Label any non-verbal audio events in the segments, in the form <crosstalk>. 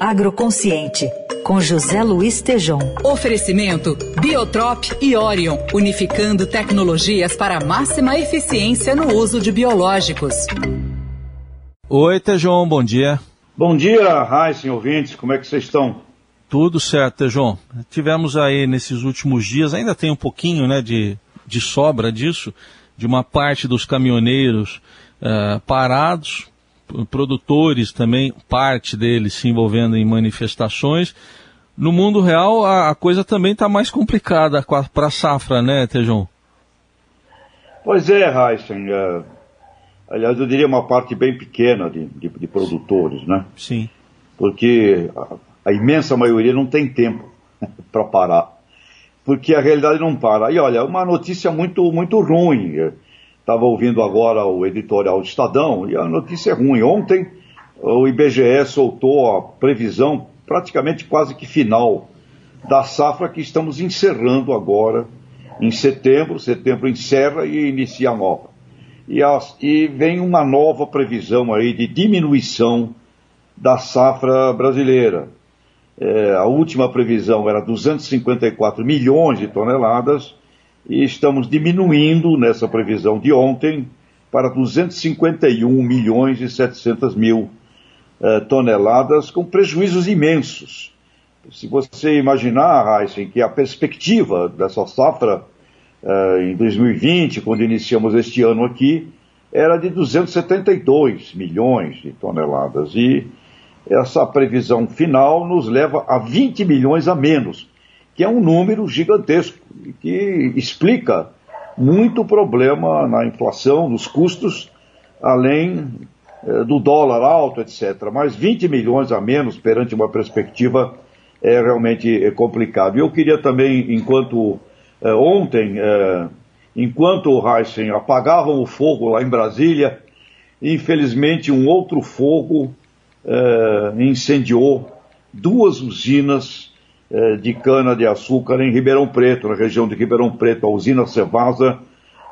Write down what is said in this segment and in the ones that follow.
Agroconsciente, com José Luiz Tejom. Oferecimento Biotrop e Orion, unificando tecnologias para máxima eficiência no uso de biológicos. Oi, Tejom, bom dia. Bom dia, Raíssen, ouvintes, como é que vocês estão? Tudo certo, Tejom. Tivemos aí nesses últimos dias, ainda tem um pouquinho né, de, de sobra disso, de uma parte dos caminhoneiros uh, parados, produtores também, parte deles se envolvendo em manifestações. No mundo real, a, a coisa também está mais complicada para a safra, né, Tejão? Pois é, Heisen. Uh, aliás, eu diria uma parte bem pequena de, de, de produtores, né? Sim. Porque a, a imensa maioria não tem tempo <laughs> para parar. Porque a realidade não para. E olha, uma notícia muito, muito ruim. Estava ouvindo agora o editorial do Estadão e a notícia é ruim. Ontem o IBGE soltou a previsão praticamente quase que final da safra que estamos encerrando agora em setembro. Setembro encerra e inicia a nova. E, as, e vem uma nova previsão aí de diminuição da safra brasileira. É, a última previsão era 254 milhões de toneladas e estamos diminuindo nessa previsão de ontem para 251 milhões e 700 mil uh, toneladas, com prejuízos imensos. Se você imaginar, Heisen, que a perspectiva dessa safra uh, em 2020, quando iniciamos este ano aqui, era de 272 milhões de toneladas. E essa previsão final nos leva a 20 milhões a menos que é um número gigantesco que explica muito problema na inflação, nos custos, além eh, do dólar alto, etc. Mas 20 milhões a menos perante uma perspectiva é realmente é complicado. E eu queria também, enquanto eh, ontem, eh, enquanto o Heisen apagavam o fogo lá em Brasília, infelizmente um outro fogo incendiou duas usinas eh, de cana-de-açúcar em Ribeirão Preto, na região de Ribeirão Preto, a usina Cevasa,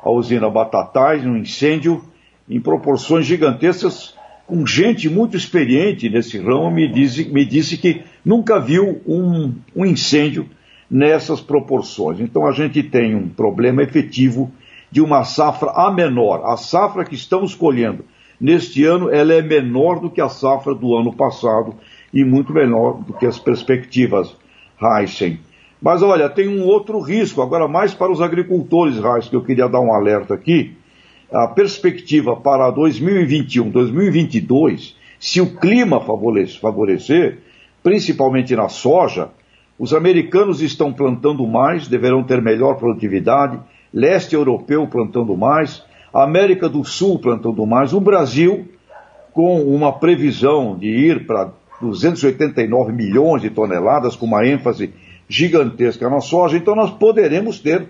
a usina Batatais, um incêndio em proporções gigantescas, com gente muito experiente nesse ramo me disse, me disse que nunca viu um, um incêndio nessas proporções. Então a gente tem um problema efetivo de uma safra a menor. A safra que estamos colhendo neste ano, ela é menor do que a safra do ano passado e muito menor do que as perspectivas Heisen. Mas olha, tem um outro risco, agora mais para os agricultores, Heisen, que eu queria dar um alerta aqui. A perspectiva para 2021, 2022, se o clima favorecer, principalmente na soja, os americanos estão plantando mais, deverão ter melhor produtividade, leste europeu plantando mais, América do Sul plantando mais, o Brasil, com uma previsão de ir para 289 milhões de toneladas, com uma ênfase gigantesca na soja, então nós poderemos ter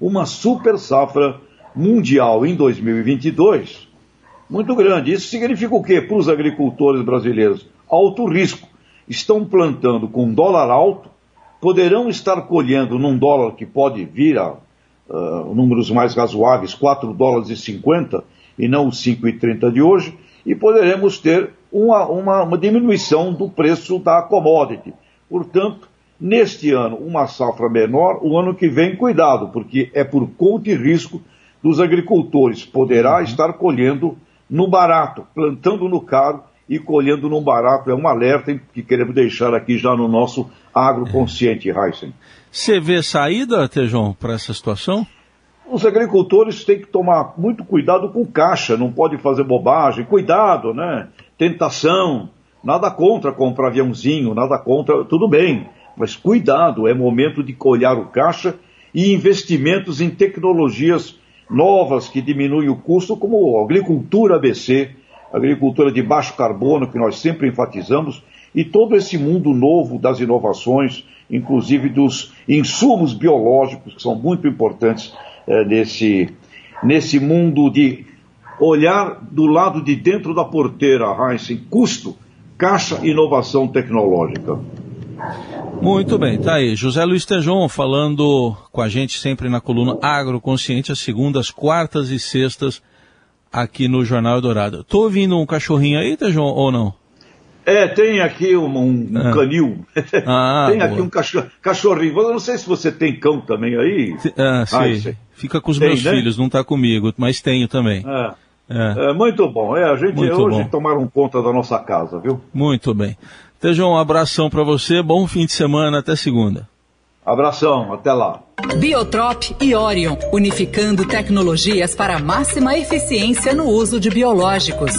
uma super safra mundial em 2022 muito grande. Isso significa o quê para os agricultores brasileiros? Alto risco. Estão plantando com dólar alto, poderão estar colhendo num dólar que pode vir a uh, números mais razoáveis, 4 dólares e 50 e não os 5,30 de hoje, e poderemos ter uma, uma, uma diminuição do preço da commodity. Portanto, neste ano, uma safra menor, o ano que vem, cuidado, porque é por conta e risco dos agricultores. Poderá uhum. estar colhendo no barato, plantando no caro e colhendo no barato. É um alerta que queremos deixar aqui já no nosso agroconsciente, Heisen. Você vê saída, Tejão, para essa situação? os agricultores têm que tomar muito cuidado com caixa, não pode fazer bobagem, cuidado, né? Tentação, nada contra comprar aviãozinho, nada contra, tudo bem, mas cuidado, é momento de colhar o caixa e investimentos em tecnologias novas que diminuem o custo, como agricultura ABC, agricultura de baixo carbono, que nós sempre enfatizamos, e todo esse mundo novo das inovações, inclusive dos insumos biológicos, que são muito importantes é, nesse, nesse mundo de olhar do lado de dentro da porteira, Heinz, custo, caixa, inovação tecnológica. Muito bem, tá aí. José Luiz Tejon falando com a gente sempre na coluna Agroconsciente, às segundas, quartas e sextas, aqui no Jornal Dourado. Tô ouvindo um cachorrinho aí, Tejon, ou não? É, tem aqui um, um ah. canil. <laughs> Ah, <laughs> tem boa. aqui um cachorro, cachorrinho. Eu não sei se você tem cão também aí. Ah, sim. Fica com os tem, meus né? filhos, não está comigo, mas tenho também. É. É. é. muito bom. É, a gente muito hoje bom. tomaram conta da nossa casa, viu? Muito bem. Tejão, um abração para você, bom fim de semana, até segunda. Abração, até lá. Biotrop e Orion, unificando tecnologias para máxima eficiência no uso de biológicos.